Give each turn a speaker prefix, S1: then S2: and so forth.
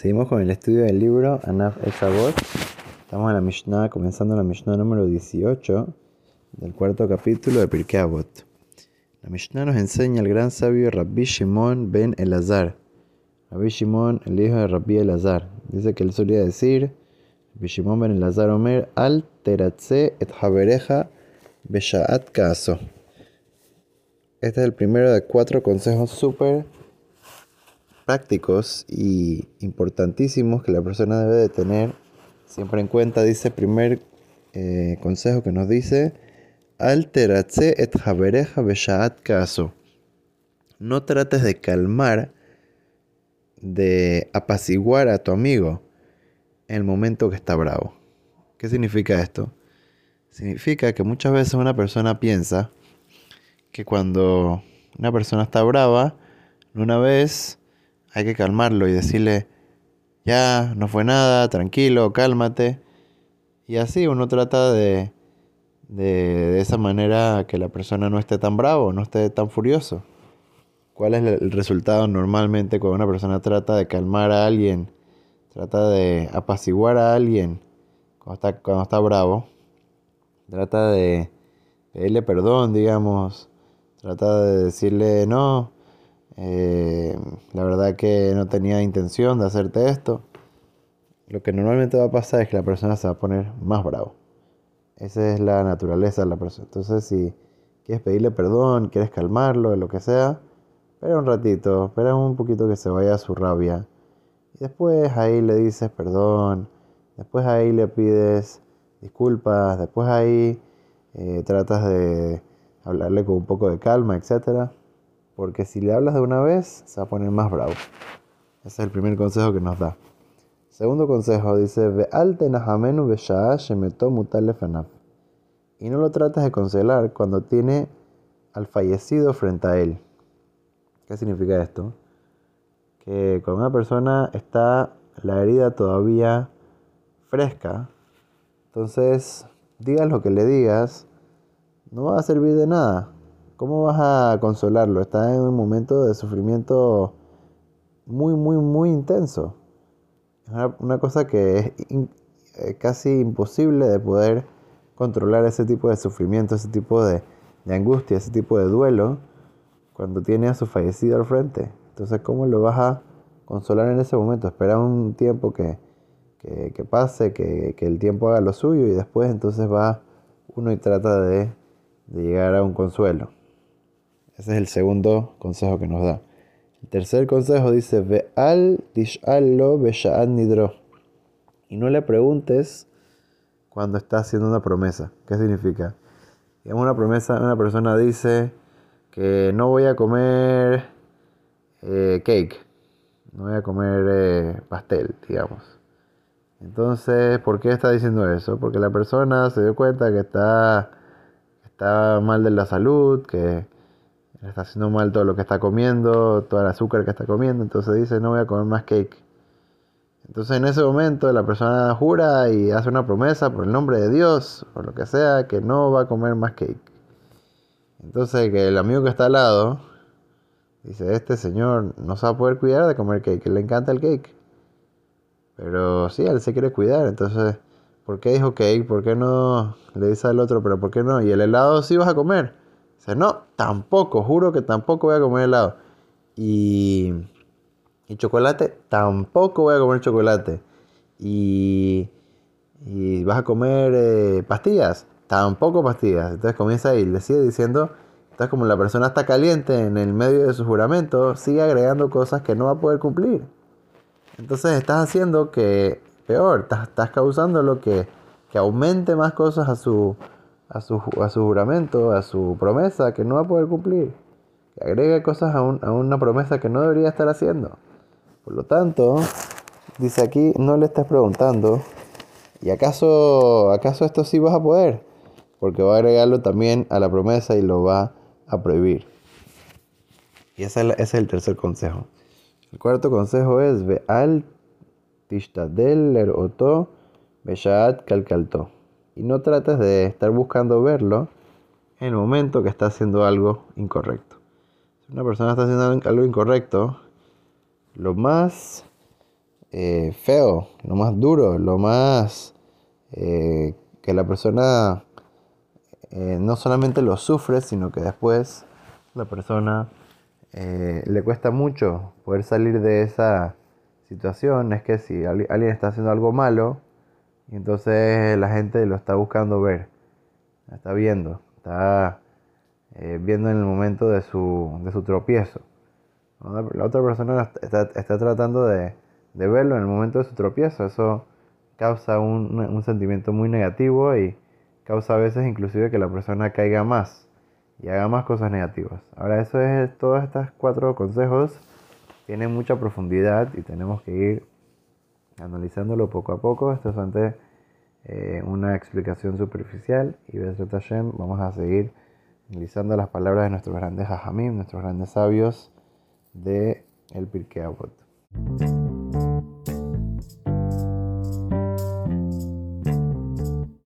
S1: Seguimos con el estudio del libro Anaf Eshabot. Estamos en la Mishnah, comenzando la Mishnah número 18 del cuarto capítulo de Pirkei Avot. La Mishnah nos enseña el gran sabio Rabbi Shimon ben Elazar. Rabbi Shimon, el hijo de Rabbi Elazar. Dice que él solía decir, Rabbi Shimon ben Elazar Omer, Al teratze et habereja beshaat kaso. Este es el primero de cuatro consejos súper prácticos y importantísimos que la persona debe de tener siempre en cuenta. Dice, primer eh, consejo que nos dice, alteratse et habereja beshaat kaso. No trates de calmar, de apaciguar a tu amigo en el momento que está bravo. ¿Qué significa esto? Significa que muchas veces una persona piensa que cuando una persona está brava, una vez hay que calmarlo y decirle, ya, no fue nada, tranquilo, cálmate. Y así uno trata de, de, esa manera que la persona no esté tan bravo, no esté tan furioso. ¿Cuál es el resultado normalmente cuando una persona trata de calmar a alguien, trata de apaciguar a alguien cuando está, cuando está bravo? Trata de pedirle perdón, digamos, trata de decirle no, eh, la verdad que no tenía intención de hacerte esto. Lo que normalmente va a pasar es que la persona se va a poner más bravo. Esa es la naturaleza de la persona. Entonces, si quieres pedirle perdón, quieres calmarlo, lo que sea, espera un ratito, espera un poquito que se vaya su rabia. Y después ahí le dices perdón, después ahí le pides disculpas, después ahí eh, tratas de hablarle con un poco de calma, etcétera porque si le hablas de una vez, se va a poner más bravo. Ese es el primer consejo que nos da. Segundo consejo dice, y no lo trates de consolar cuando tiene al fallecido frente a él. ¿Qué significa esto? Que cuando una persona está la herida todavía fresca, entonces digas lo que le digas, no va a servir de nada. ¿Cómo vas a consolarlo? Está en un momento de sufrimiento muy, muy, muy intenso. Es una, cosa que es eh, casi imposible de poder controlar ese tipo de sufrimiento, ese tipo de, angustia, ese tipo de duelo cuando tiene a su fallecido al frente. Entonces, ¿cómo lo vas a consolar en ese momento? Espera un tiempo que, pase, que, que, el tiempo haga lo suyo y después entonces va uno y trata de, de llegar a un consuelo. Ese es el segundo consejo que nos da. El tercer consejo dice, Ve al tishallo nidro. Y no le preguntes cuando está haciendo una promesa. ¿Qué significa? Digamos una promesa, una persona dice que no voy a comer eh, cake, no voy a comer eh, pastel, digamos. Entonces, ¿por qué está diciendo eso? Porque la persona se dio cuenta que está, está mal de la salud, que está haciendo mal todo lo que está comiendo, todo el azúcar que está comiendo, entonces dice no voy a comer más cake. Entonces en ese momento la persona jura y hace una promesa por el nombre de Dios, o lo que sea, que no va a comer más cake. Entonces que el amigo que está al lado dice, este señor no se va a poder cuidar de comer cake, le encanta el cake. Pero sí, él se quiere cuidar, entonces, ¿por qué dijo cake? ¿Por qué no le dice al otro, pero por qué no? Y el helado sí vas a comer. Dice, no, tampoco, juro que tampoco voy a comer helado. Y, y chocolate, tampoco voy a comer chocolate. Y, y vas a comer eh, pastillas, tampoco pastillas. Entonces comienza y le sigue diciendo, entonces como la persona está caliente en el medio de su juramento, sigue agregando cosas que no va a poder cumplir. Entonces estás haciendo que, peor, estás, estás causando lo que, que aumente más cosas a su, a su, a su juramento, a su promesa que no va a poder cumplir. Que agrega cosas a, a una promesa que no debería estar haciendo. Por lo tanto, dice aquí, no le estás preguntando, ¿y acaso, acaso esto sí vas a poder? Porque va a agregarlo también a la promesa y lo va a prohibir. Y ese es, el tercer consejo. El cuarto consejo es, ve al tishtadel oto beshaat kalkalto y no trates de estar buscando verlo en el momento que está haciendo algo incorrecto. Si una persona está haciendo algo incorrecto, lo más eh, feo, lo más duro, lo más eh, que la persona eh, no solamente lo sufre, sino que después la persona le cuesta mucho poder salir de esa situación. Es que si alguien está haciendo algo malo, y entonces la gente lo está buscando ver, está viendo, está viendo en el momento de su, de su tropiezo. La otra persona está, está tratando de, de verlo en el momento de su tropiezo. Eso causa un, un, sentimiento muy negativo y causa a veces inclusive que la persona caiga más y haga más cosas negativas. Ahora eso es, todos estos cuatro consejos tienen mucha profundidad y tenemos que ir analizándolo poco a poco. Esto es ante eh, una explicación superficial y Hashem vamos a seguir analizando las palabras de nuestros grandes hajamim, nuestros grandes sabios de el Pirkei Avot.